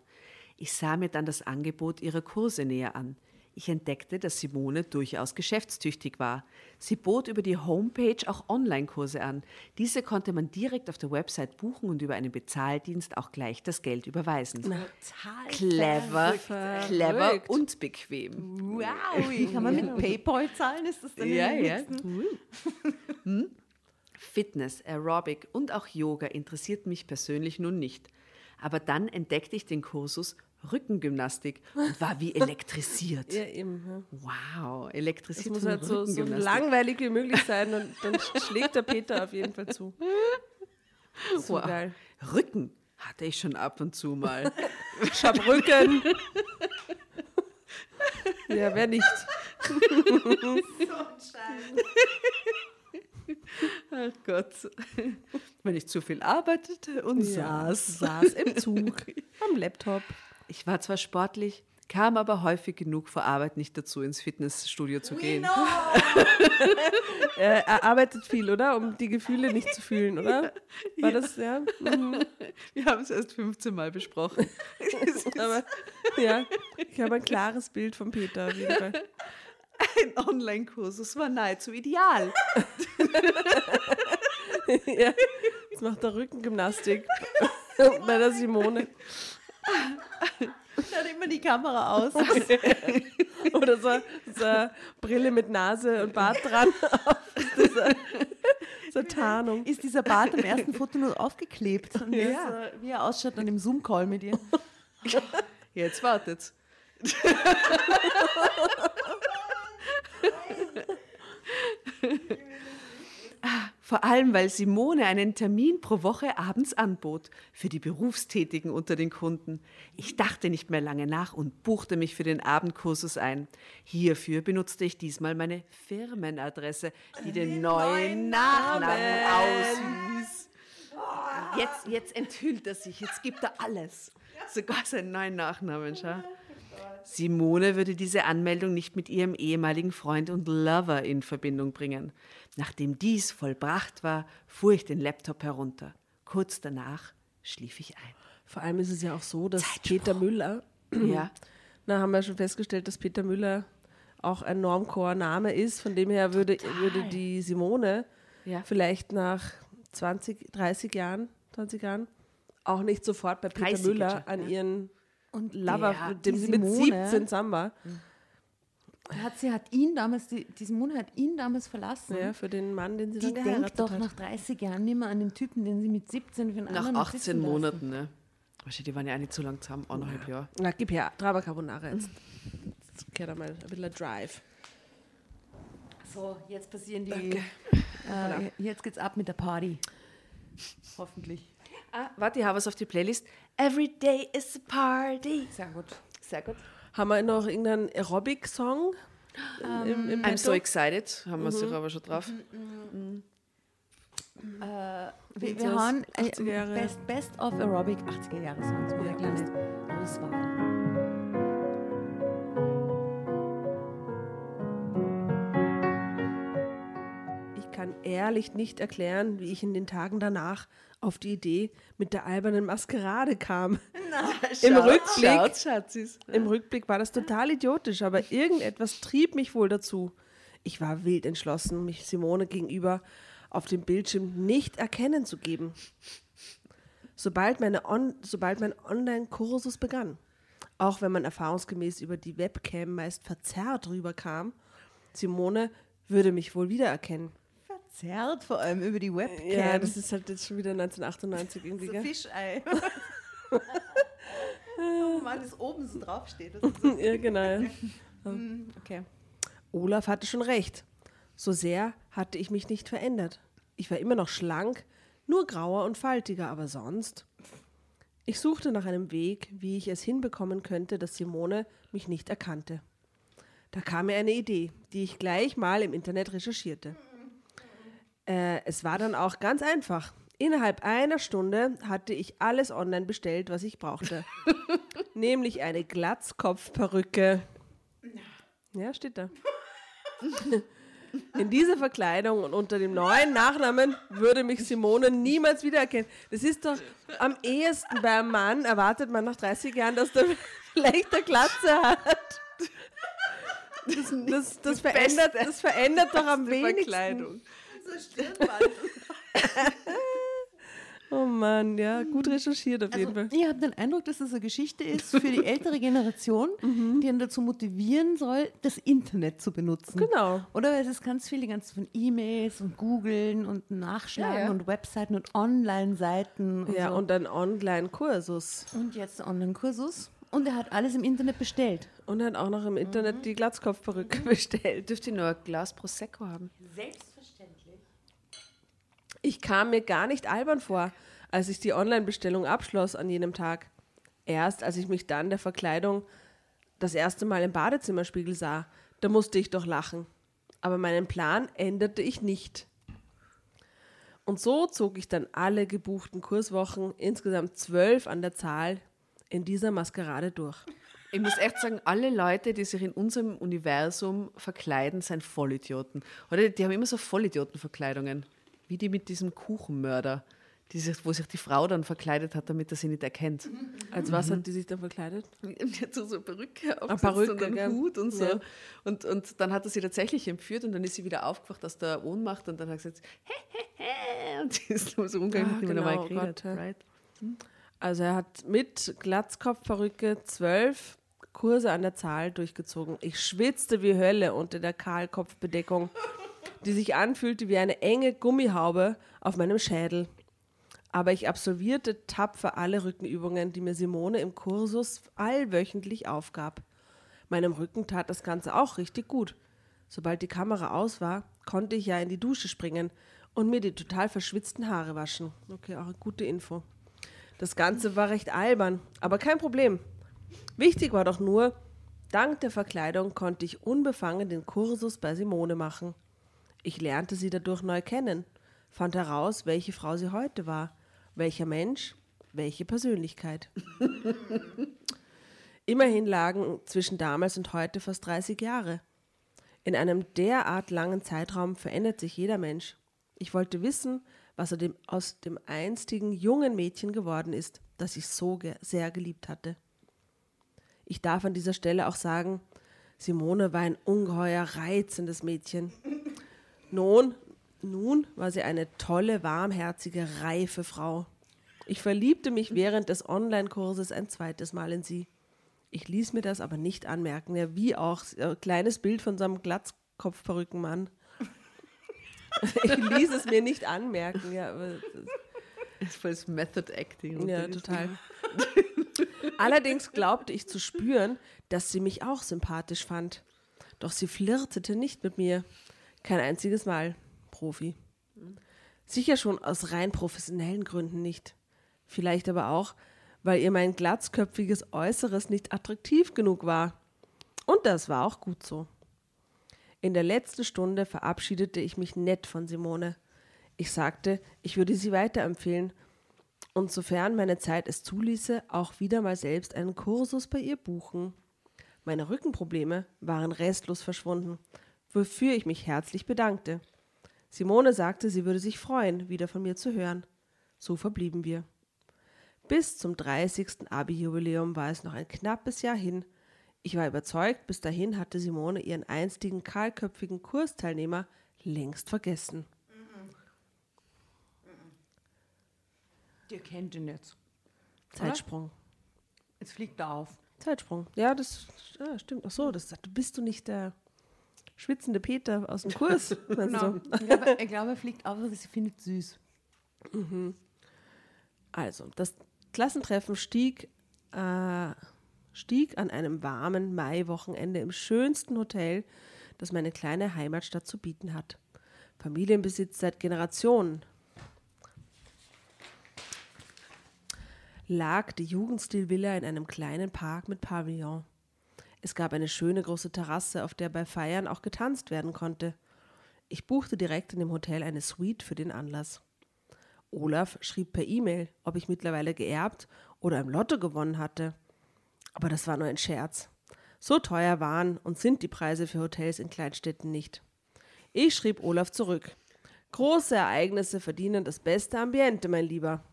Ich sah mir dann das Angebot ihrer Kurse näher an. Ich entdeckte, dass Simone durchaus geschäftstüchtig war. Sie bot über die Homepage auch Online-Kurse an. Diese konnte man direkt auf der Website buchen und über einen Bezahldienst auch gleich das Geld überweisen. Total Clever, verrückt. clever und bequem. Wow, wie kann man mit PayPal zahlen? Ist das dann Ja, ja. nächsten- Hm? Fitness, Aerobic und auch Yoga interessiert mich persönlich nun nicht. Aber dann entdeckte ich den Kursus Rückengymnastik und war wie elektrisiert. Ja, eben. Ja. Wow, Es elektrisiert muss von halt so, so langweilig wie möglich sein und dann schlägt der Peter auf jeden Fall zu. So Wow. geil. Rücken hatte ich schon ab und zu mal. Ich hab Rücken. ja, wer nicht? Ach Gott. Wenn ich zu viel arbeitete und saß. Saß im Zug, am Laptop. Ich war zwar sportlich, kam aber häufig genug vor Arbeit nicht dazu, ins Fitnessstudio zu gehen. Er, er arbeitet viel, oder? Um die Gefühle nicht zu fühlen, oder? War das, ja? Mhm. Wir haben es erst 15 Mal besprochen. Aber ja, ich habe ein klares Bild von Peter auf jeden Fall. Ein Online-Kurs, es war nahezu ideal. ja, jetzt macht er Rückengymnastik bei der Simone. Schaut immer die Kamera aus. Oder so, so Brille mit Nase und Bart dran. So Tarnung. Ist dieser Bart im ersten Foto nur aufgeklebt? Und Ja. das, äh, wie er ausschaut an dem Zoom-Call mit ihr. Jetzt wartet's. Vor allem, weil Simone einen Termin pro Woche abends anbot für die Berufstätigen unter den Kunden. Ich dachte nicht mehr lange nach und buchte mich für den Abendkursus ein. Hierfür benutzte ich diesmal meine Firmenadresse, die den neuen Nachnamen ausließ. Jetzt, jetzt enthüllt er sich, jetzt gibt er alles. Sogar seinen neuen Nachnamen, schau. Simone würde diese Anmeldung nicht mit ihrem ehemaligen Freund und Lover in Verbindung bringen. Nachdem dies vollbracht war, fuhr ich den Laptop herunter. Kurz danach schlief ich ein. Vor allem ist es ja auch so, dass Peter Müller, Ja, na haben wir schon festgestellt, dass Peter Müller auch ein Normcore-Name ist. Von dem her würde, würde die Simone Ja. vielleicht nach 20, 30 Jahren, 20 Jahren auch nicht sofort bei Peter 30 Müller an ja. ihren Und Lover, mit dem sie mit Simone- 17 zusammen war. hat sie hat ihn damals, die, die Simone hat ihn damals verlassen. Ja, für den Mann, den sie die dann geheiratet denkt doch hat. nach 30 Jahren nicht mehr an den Typen, den sie mit 17 für einen Nach anderen hat 18 sitzen lassen. Monaten, ne? Wahrscheinlich, die waren ja auch nicht so lang zusammen, eineinhalb Jahre. Na, gib her, Drama Carbonara jetzt. Jetzt geht mal ein bisschen ein Drive. So, jetzt passieren die. Äh, jetzt geht's ab mit der Party. Hoffentlich. Ah, warte, ich habe was auf die Playlist. Every day is a party. Sehr gut. Sehr gut. Haben wir noch irgendeinen Aerobic-Song? im, im I'm so excited, haben wir sicher aber schon drauf. Wir, das wir haben äh, 80er Jahre. Best, Best of Aerobic 80er Jahre Songs. Ja, kleine Auswahl. Ich kann ehrlich nicht erklären, wie ich in den Tagen danach auf die Idee mit der albernen Maskerade kam. Im Rückblick, Schaut. Im Rückblick war das total idiotisch, aber irgendetwas trieb mich wohl dazu. Ich war wild entschlossen, mich Simone gegenüber auf dem Bildschirm nicht erkennen zu geben. Sobald, meine On sobald mein Online-Kursus begann, auch wenn man erfahrungsgemäß über die Webcam meist verzerrt rüberkam, Simone würde mich wohl wiedererkennen. Verzerrt vor allem über die Webcam. Ja, das ist halt jetzt schon wieder 1998 irgendwie. so? Fischei. oh Mann, das oben so draufsteht. Das so, ja, genau. ja. okay. Olaf hatte schon recht. So sehr hatte ich mich nicht verändert. Ich war immer noch schlank, nur grauer und faltiger, aber sonst. Ich suchte nach einem Weg, wie ich es hinbekommen könnte, dass Simone mich nicht erkannte. Da kam mir eine Idee, die ich gleich mal im Internet recherchierte. Äh, es war dann auch ganz einfach. Innerhalb einer Stunde hatte ich alles online bestellt, was ich brauchte. Nämlich eine Glatzkopfperücke. Ja, steht da. In dieser Verkleidung und unter dem neuen Nachnamen würde mich Simone niemals wiedererkennen. Das ist doch am ehesten bei einem Mann, erwartet man nach 30 Jahren, dass der vielleicht eine Glatze hat. Das, das, das, verändert, das verändert doch am wenigsten. Verkleidung. Oh Mann, ja, gut recherchiert auf jeden Also, Fall. ich habe den Eindruck, dass das eine Geschichte ist für die ältere Generation, die ihn dazu motivieren soll, das Internet zu benutzen. Genau. Oder weil es ist ganz viel, die ganzen von E-Mails und Googlen und Nachschlagen Ja, ja. und Webseiten und Online-Seiten und Ja, so. und ein Online-Kursus. und jetzt Online-Kursus. Und er hat alles im Internet bestellt. Und dann auch noch im Internet die Glatzkopfperücke bestellt. Dürft ihr nur ein Glas Prosecco haben? Selbstverständlich. Ich kam mir gar nicht albern vor, als ich die Online-Bestellung abschloss an jenem Tag. Erst als ich mich dann der Verkleidung das erste Mal im Badezimmerspiegel sah, da musste ich doch lachen. Aber meinen Plan änderte ich nicht. Und so zog ich dann alle gebuchten Kurswochen, insgesamt zwölf an der Zahl, in dieser Maskerade durch. Ich muss echt sagen, alle Leute, die sich in unserem Universum verkleiden, sind Vollidioten. Oder die haben immer so Vollidiotenverkleidungen. Wie die mit diesem Kuchenmörder, die sich, wo sich die Frau dann verkleidet hat, damit er sie nicht erkennt. Als was hat die sich dann verkleidet? Die hat so, so eine Perücke Eine aufgesetzt Perücke, und einen gell? Hut und so. Ja. Und, und dann hat er sie tatsächlich entführt und dann ist sie wieder aufgewacht aus der Ohnmacht und dann hat sie gesagt, hä, hä, hä. Und sie ist so umgegangen, Ah, mit genau, normal geredet. Gott, ja. right? Also er hat mit Glatzkopfperücke zwölf Kurse an der Zahl durchgezogen. Ich schwitzte wie Hölle unter der Kahlkopfbedeckung, die sich anfühlte wie eine enge Gummihaube auf meinem Schädel. Aber ich absolvierte tapfer alle Rückenübungen, die mir Simone im Kursus allwöchentlich aufgab. Meinem Rücken tat das Ganze auch richtig gut. Sobald die Kamera aus war, konnte ich ja in die Dusche springen und mir die total verschwitzten Haare waschen. Okay, auch eine gute Info. Das Ganze war recht albern, aber kein Problem. Wichtig war doch nur, dank der Verkleidung konnte ich unbefangen den Kursus bei Simone machen. Ich lernte sie dadurch neu kennen, fand heraus, welche Frau sie heute war, welcher Mensch, welche Persönlichkeit. Immerhin lagen zwischen damals und heute fast 30 Jahre. In einem derart langen Zeitraum verändert sich jeder Mensch. Ich wollte wissen, was er dem, aus dem einstigen jungen Mädchen geworden ist, das ich so ge sehr geliebt hatte. Ich darf an dieser Stelle auch sagen, Simone war ein ungeheuer reizendes Mädchen. Nun, nun war sie eine tolle, warmherzige, reife Frau. Ich verliebte mich während des Online-Kurses ein zweites Mal in sie. Ich ließ mir das aber nicht anmerken. Ja, wie auch ein kleines Bild von so einem Glatzkopfperückenmann. ich ließ es mir nicht anmerken. Ja, aber Das ist voll das Method Acting. ja total. Allerdings glaubte ich zu spüren, dass sie mich auch sympathisch fand. Doch sie flirtete nicht mit mir. Kein einziges Mal. Profi. Sicher schon aus rein professionellen Gründen nicht. Vielleicht aber auch, weil ihr mein glatzköpfiges Äußeres nicht attraktiv genug war. Und das war auch gut so. In der letzten Stunde verabschiedete ich mich nett von Simone. Ich sagte, ich würde sie weiterempfehlen und sofern meine Zeit es zuließe, auch wieder mal selbst einen Kursus bei ihr buchen. Meine Rückenprobleme waren restlos verschwunden, wofür ich mich herzlich bedankte. Simone sagte, sie würde sich freuen, wieder von mir zu hören. So verblieben wir. Bis zum 30. Abi-Jubiläum war es noch ein knappes Jahr hin. Ich war überzeugt, bis dahin hatte Simone ihren einstigen kahlköpfigen Kursteilnehmer längst vergessen. Ihr kennt ihn jetzt. Zeitsprung. Jetzt fliegt er auf. Zeitsprung. Ja, das ja, stimmt. Ach so, das sagt, bist du nicht der schwitzende Peter aus dem Kurs? Genau. Ich glaube, er fliegt auf, weil sie findet süß. Also, das Klassentreffen stieg, äh, stieg an einem warmen Maiwochenende im schönsten Hotel, das meine kleine Heimatstadt zu bieten hat. Familienbesitz seit Generationen. Lag die Jugendstilvilla in einem kleinen Park mit Pavillon. Es gab eine schöne große Terrasse, auf der bei Feiern auch getanzt werden konnte. Ich buchte direkt in dem Hotel eine Suite für den Anlass. Olaf schrieb per E-Mail, ob ich mittlerweile geerbt oder im Lotto gewonnen hatte. Aber das war nur ein Scherz. So teuer waren und sind die Preise für Hotels in Kleinstädten nicht. Ich schrieb Olaf zurück. Große Ereignisse verdienen das beste Ambiente, mein Lieber.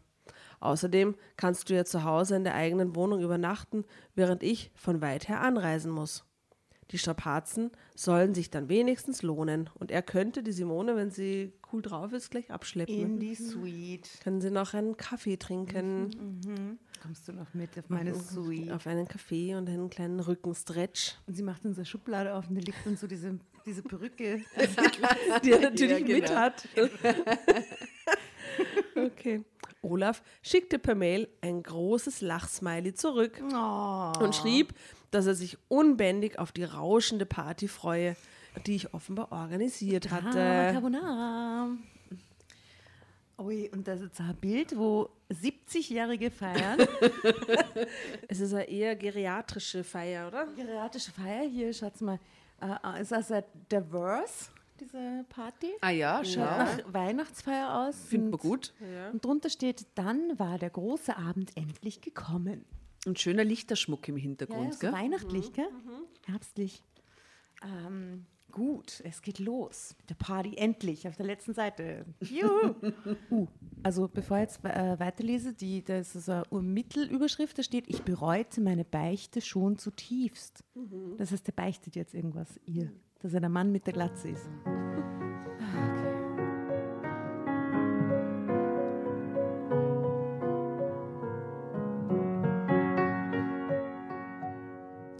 Außerdem kannst du ja zu Hause in der eigenen Wohnung übernachten, während ich von weit her anreisen muss. Die Strapazen sollen sich dann wenigstens lohnen und er könnte die Simone, wenn sie cool drauf ist, gleich abschleppen. In die Suite. Können sie noch einen Kaffee trinken, Kommst du noch mit auf meine Suite? auf einen Kaffee und einen kleinen Rückenstretch, Und sie macht unsere Schublade auf und da liegt dann so diese, diese Perücke. die er natürlich Ja, genau. mit hat. okay. Olaf schickte per Mail ein großes Lachsmiley zurück Oh. und schrieb, dass er sich unbändig auf die rauschende Party freue, die ich offenbar organisiert Ah, hatte. Carbonara. Ui, und das ist ein Bild, wo 70-Jährige feiern. Es ist eine eher geriatrische Feier, oder? Geriatrische Feier, hier, schaut's mal. Äh, ist das diverse, diese Party? Ah ja, Schaut schau. nach Weihnachtsfeier aus. Findet man und- gut. Und drunter steht, dann war der große Abend endlich gekommen. Und schöner Lichterschmuck im Ja, ja, Hintergrund, so gell? weihnachtlich, gell? Herbstlich. Ähm, gut, es geht los mit der Party, endlich, auf der letzten Seite. Juhu. uh, also bevor ich jetzt äh, weiterlese, die, das ist eine Mittelüberschrift, da steht, ich bereute meine Beichte schon zutiefst. Das heißt, der beichtet jetzt irgendwas ihr, dass er der Mann mit der Glatze ist.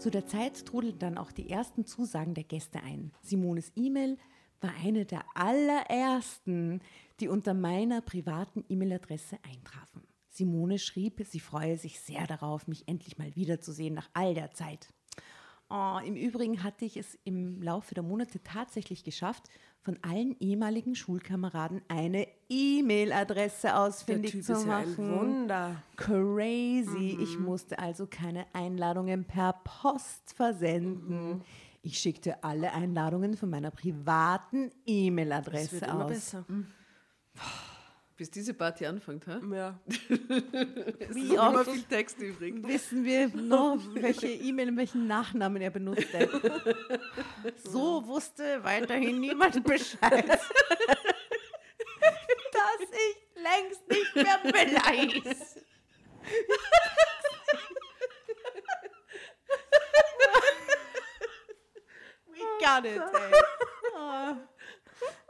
Zu der Zeit trudelten dann auch die ersten Zusagen der Gäste ein. Simones E-Mail war eine der allerersten, die unter meiner privaten E-Mail-Adresse eintrafen. Simone schrieb, sie freue sich sehr darauf, mich endlich mal wiederzusehen nach all der Zeit. Oh, Im Übrigen hatte ich es im Laufe der Monate tatsächlich geschafft, von allen ehemaligen Schulkameraden eine E-Mail-Adresse ausfindig Typ zu ist ja ein machen. Wunder. Crazy. Ich musste also keine Einladungen per Post versenden. Ich schickte alle Einladungen von meiner privaten E-Mail-Adresse wird immer aus. besser. Bis diese Party anfängt, ha? Ja. Wie oft viel Text übrig. wissen wir noch, welche E-Mail und welchen Nachnamen er benutzte. So wusste weiterhin niemand Bescheid. Dass ich längst nicht mehr beleiß. We got it, ey. Oh.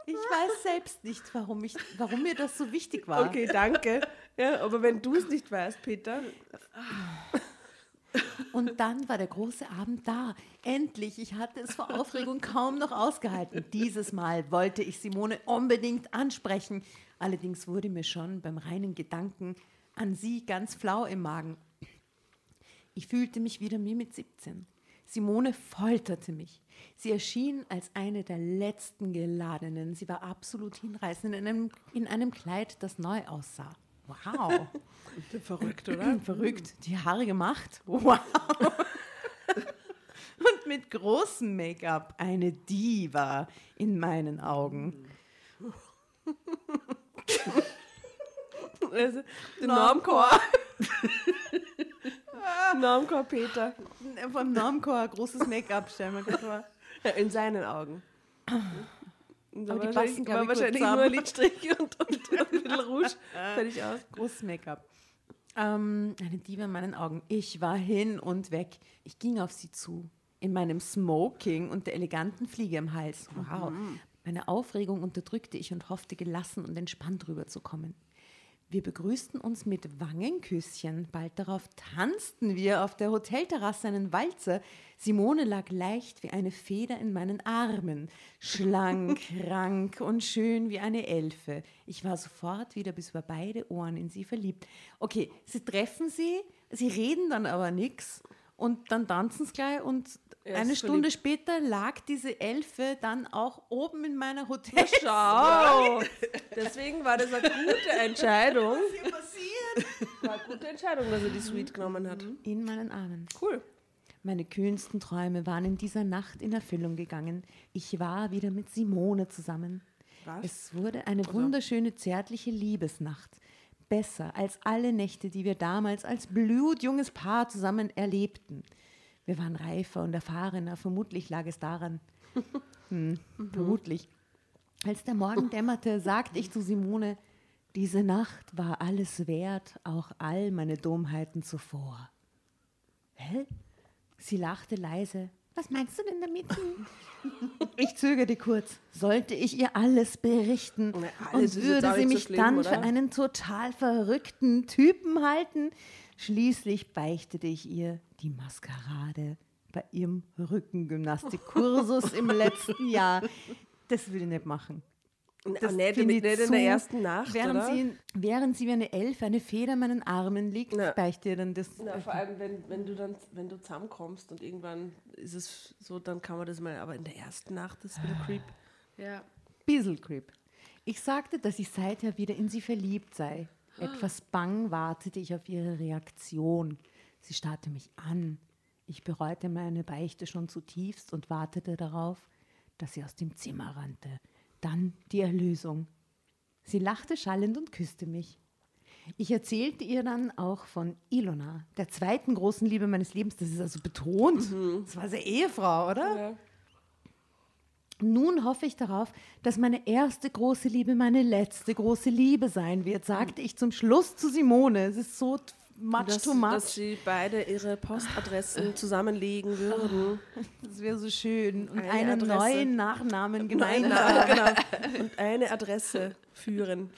Ich weiß selbst nicht, warum, ich, warum mir das so wichtig war. Okay, danke. Ja, aber wenn du es nicht weißt, Peter. Und dann war der große Abend da. Endlich, ich hatte es vor Aufregung kaum noch ausgehalten. Dieses Mal wollte ich Simone unbedingt ansprechen. Allerdings wurde mir schon beim reinen Gedanken an sie ganz flau im Magen. Ich fühlte mich wieder wie mit 17. Simone folterte mich. Sie erschien als eine der letzten Geladenen. Sie war absolut hinreißend in einem, in einem Kleid, das neu aussah. Wow. Verrückt, oder? Verrückt. Die Haare gemacht. Wow. Und mit großem Make-up. Eine Diva in meinen Augen. Also, den Normchor. Normchor Peter. Vom Normchor großes Make-up, stellen wir vor. Ja, in seinen Augen. Aber die passen, glaube ich, wahrscheinlich nur zusammen. Lidstrich und, und, und ein bisschen Rouge. Fertig aus. Großes Make-up. Ähm, eine Diva in meinen Augen. Ich war hin und weg. Ich ging auf sie zu. In meinem Smoking und der eleganten Fliege im Hals. Wow. Meine Aufregung unterdrückte ich und hoffte, gelassen und entspannt rüberzukommen. Wir begrüßten uns mit Wangenküsschen. Bald darauf tanzten wir auf der Hotelterrasse einen Walzer. Simone lag leicht wie eine Feder in meinen Armen, schlank, rank und schön wie eine Elfe. Ich war sofort wieder bis über beide Ohren in sie verliebt. Okay, sie treffen sie, sie reden dann aber nichts und dann tanzen sie gleich und ist eine Stunde verliebt. später lag diese Elfe dann auch oben in meiner Hotel. Schau! Deswegen war das eine gute Entscheidung. hier passiert? War eine gute Entscheidung, dass er die Suite genommen hat. In meinen Armen. Cool. Meine kühnsten Träume waren in dieser Nacht in Erfüllung gegangen. Ich war wieder mit Simone zusammen. Was? Es wurde eine wunderschöne, zärtliche Liebesnacht. Besser als alle Nächte, die wir damals als blutjunges Paar zusammen erlebten. Wir waren reifer und erfahrener, vermutlich lag es daran. Hm, vermutlich. Als der Morgen dämmerte, sagte ich zu Simone, diese Nacht war alles wert, auch all meine Dummheiten zuvor. Hä? Sie lachte leise. Was meinst du denn damit? Ich zögerte kurz. Sollte ich ihr alles berichten? Na, alles und würde sie mich schlimm, dann oder? für einen total verrückten Typen halten? Schließlich beichtete ich ihr die Maskerade bei ihrem Rückengymnastikkursus im letzten Jahr. Das würde ich nicht machen. Das nicht, finde nicht ich in zu- der ersten Nacht, während oder? Sie, während sie wie eine Elfe, eine Feder in meinen Armen liegt, Na. beichte ihr dann das. Na, vor allem, wenn, wenn du dann, wenn du zusammenkommst und irgendwann ist es so, dann kann man das mal, aber in der ersten Nacht ist es wieder creep. Ja. Bissel Creep. Ich sagte, dass ich seither wieder in sie verliebt sei. Etwas bang wartete ich auf ihre Reaktion. Sie starrte mich an. Ich bereute meine Beichte schon zutiefst und wartete darauf, dass sie aus dem Zimmer rannte. Dann die Erlösung. Sie lachte schallend und küsste mich. Ich erzählte ihr dann auch von Ilona, der zweiten großen Liebe meines Lebens. Das ist also betont. Das war seine Ehefrau, oder? Ja. Nun hoffe ich darauf, dass meine erste große Liebe meine letzte große Liebe sein wird, sagte ich zum Schluss zu Simone. Es ist so much Dass, too much. dass sie beide ihre Postadressen zusammenlegen würden. Das wäre so schön. Und Eine einen Adresse. neuen Nachnamen gemeinsam. nein, genau. Und eine Adresse führen.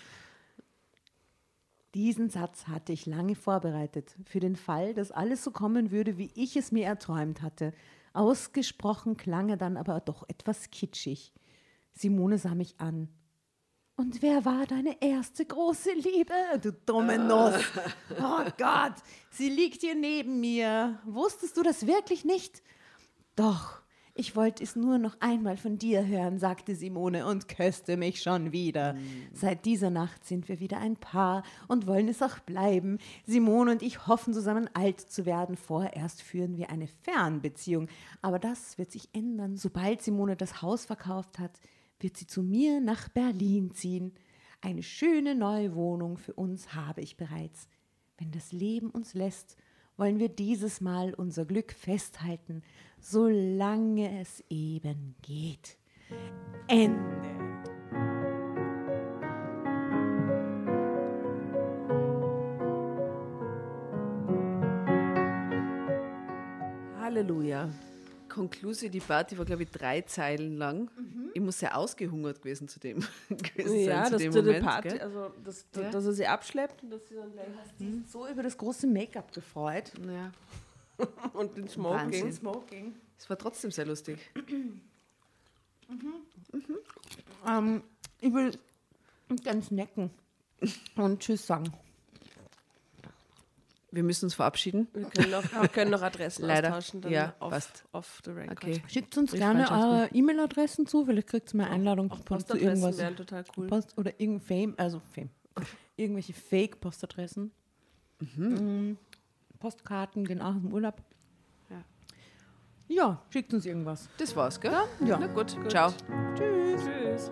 Diesen Satz hatte ich lange vorbereitet, für den Fall, dass alles so kommen würde, wie ich es mir erträumt hatte. Ausgesprochen klang er dann aber doch etwas kitschig. Simone sah mich an. Und wer war deine erste große Liebe, du dumme Nuss? Oh Gott, sie liegt hier neben mir. Wusstest du das wirklich nicht? Doch, ich wollte es nur noch einmal von dir hören, sagte Simone und küsste mich schon wieder. Seit dieser Nacht sind wir wieder ein Paar und wollen es auch bleiben. Simone und ich hoffen zusammen alt zu werden. Vorerst führen wir eine Fernbeziehung. Aber das wird sich ändern. Sobald Simone das Haus verkauft hat, wird sie zu mir nach Berlin ziehen. Eine schöne neue Wohnung für uns habe ich bereits. Wenn das Leben uns lässt, wollen wir dieses Mal unser Glück festhalten, solange es eben geht. Ende. Halleluja. Conclusi, die Party war, glaube ich, drei Zeilen lang. Ich muss sehr ausgehungert gewesen zu dem gewesen Ja, sein, zu dass dem du die Moment. Party, gell? also dass, Ja. dass er sie abschleppt und dass sie dann gleich So über das große Make-up gefreut. Ja. und den Smoking. Smoking. Es war trotzdem sehr lustig. Ähm, ich will gern snacken und Tschüss sagen. Wir müssen uns verabschieden. Wir können noch, wir können noch Adressen Leider. austauschen. Dann Ja, off, passt. off the record. Okay. Schickt uns gerne eure E-Mail-Adressen zu, vielleicht kriegt ihr mal Einladung Auch zu Postadressen irgendwas. wären total cool. Post oder irgendein Fame, also Fame. Irgendwelche Fake-Postadressen. Mhm. Postkarten, gehen auch im Urlaub. Ja. Ja, schickt uns irgendwas. Das war's, gell? Ja. Na gut, ciao. Tschüss. Tschüss.